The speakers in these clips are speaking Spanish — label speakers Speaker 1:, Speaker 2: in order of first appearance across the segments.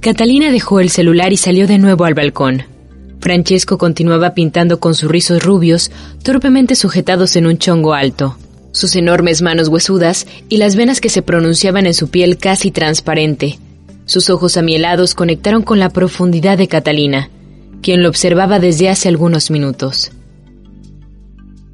Speaker 1: Catalina dejó el celular y salió de nuevo al balcón. Francesco continuaba pintando con sus rizos rubios, torpemente sujetados en un chongo alto. Sus enormes manos huesudas y las venas que se pronunciaban en su piel casi transparente. Sus ojos amielados conectaron con la profundidad de Catalina, quien lo observaba desde hace algunos minutos.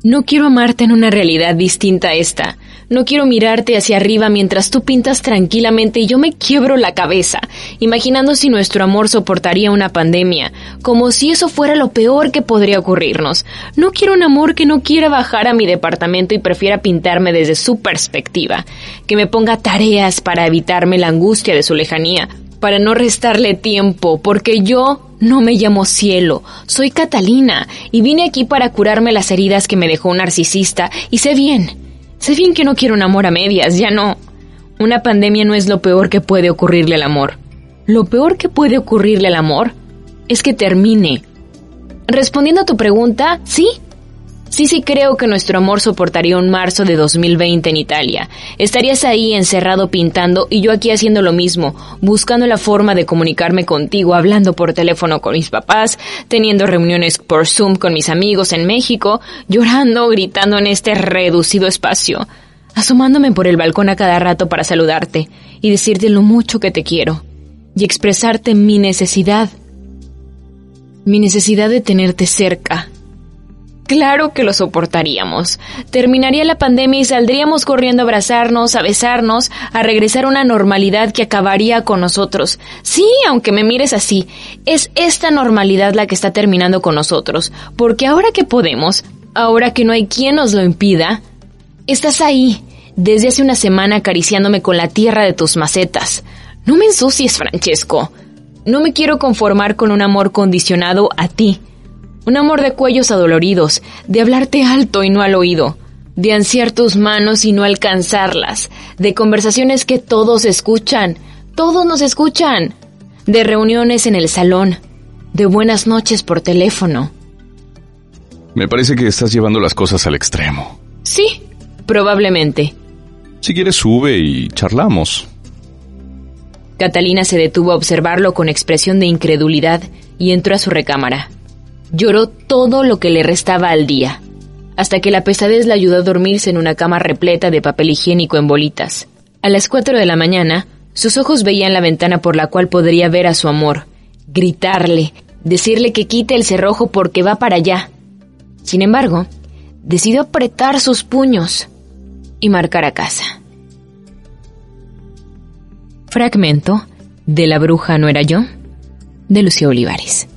Speaker 1: No quiero amarte en una realidad distinta a esta, no quiero mirarte hacia arriba mientras tú pintas tranquilamente y yo me quiebro la cabeza, imaginando si nuestro amor soportaría una pandemia, como si eso fuera lo peor que podría ocurrirnos. No quiero un amor que no quiera bajar a mi departamento y prefiera pintarme desde su perspectiva, que me ponga tareas para evitarme la angustia de su lejanía, para no restarle tiempo, porque yo no me llamo cielo, soy Catalina, y vine aquí para curarme las heridas que me dejó un narcisista, y sé bien, Sé bien que no quiero un amor a medias, ya no. Una pandemia no es lo peor que puede ocurrirle al amor. Lo peor que puede ocurrirle al amor es que termine. Respondiendo a tu pregunta, sí, Sí, sí creo que nuestro amor soportaría un marzo de 2020 en Italia. Estarías ahí encerrado pintando y yo aquí haciendo lo mismo, buscando la forma de comunicarme contigo, hablando por teléfono con mis papás, teniendo reuniones por Zoom con mis amigos en México, llorando, gritando en este reducido espacio, asomándome por el balcón a cada rato para saludarte y decirte lo mucho que te quiero y expresarte mi necesidad, mi necesidad de tenerte cerca Claro que lo soportaríamos. Terminaría la pandemia y saldríamos corriendo a abrazarnos, a besarnos, a regresar a una normalidad que acabaría con nosotros. Sí, aunque me mires así, es esta normalidad la que está terminando con nosotros. Porque ahora que podemos, ahora que no hay quien nos lo impida, estás ahí, desde hace una semana acariciándome con la tierra de tus macetas. No me ensucies, Francesco. No me quiero conformar con un amor condicionado a ti un amor de cuellos adoloridos, de hablarte alto y no al oído, de ansiar tus manos y no alcanzarlas, de conversaciones que todos escuchan, todos nos escuchan, de reuniones en el salón, de buenas noches por teléfono.
Speaker 2: Me parece que estás llevando las cosas al extremo.
Speaker 1: Sí, probablemente.
Speaker 2: Si quieres sube y charlamos.
Speaker 1: Catalina se detuvo a observarlo con expresión de incredulidad y entró a su recámara. Lloró todo lo que le restaba al día, hasta que la pesadez la ayudó a dormirse en una cama repleta de papel higiénico en bolitas. A las cuatro de la mañana, sus ojos veían la ventana por la cual podría ver a su amor, gritarle, decirle que quite el cerrojo porque va para allá. Sin embargo, decidió apretar sus puños y marcar a casa. Fragmento de La bruja no era yo, de Lucía Olivares.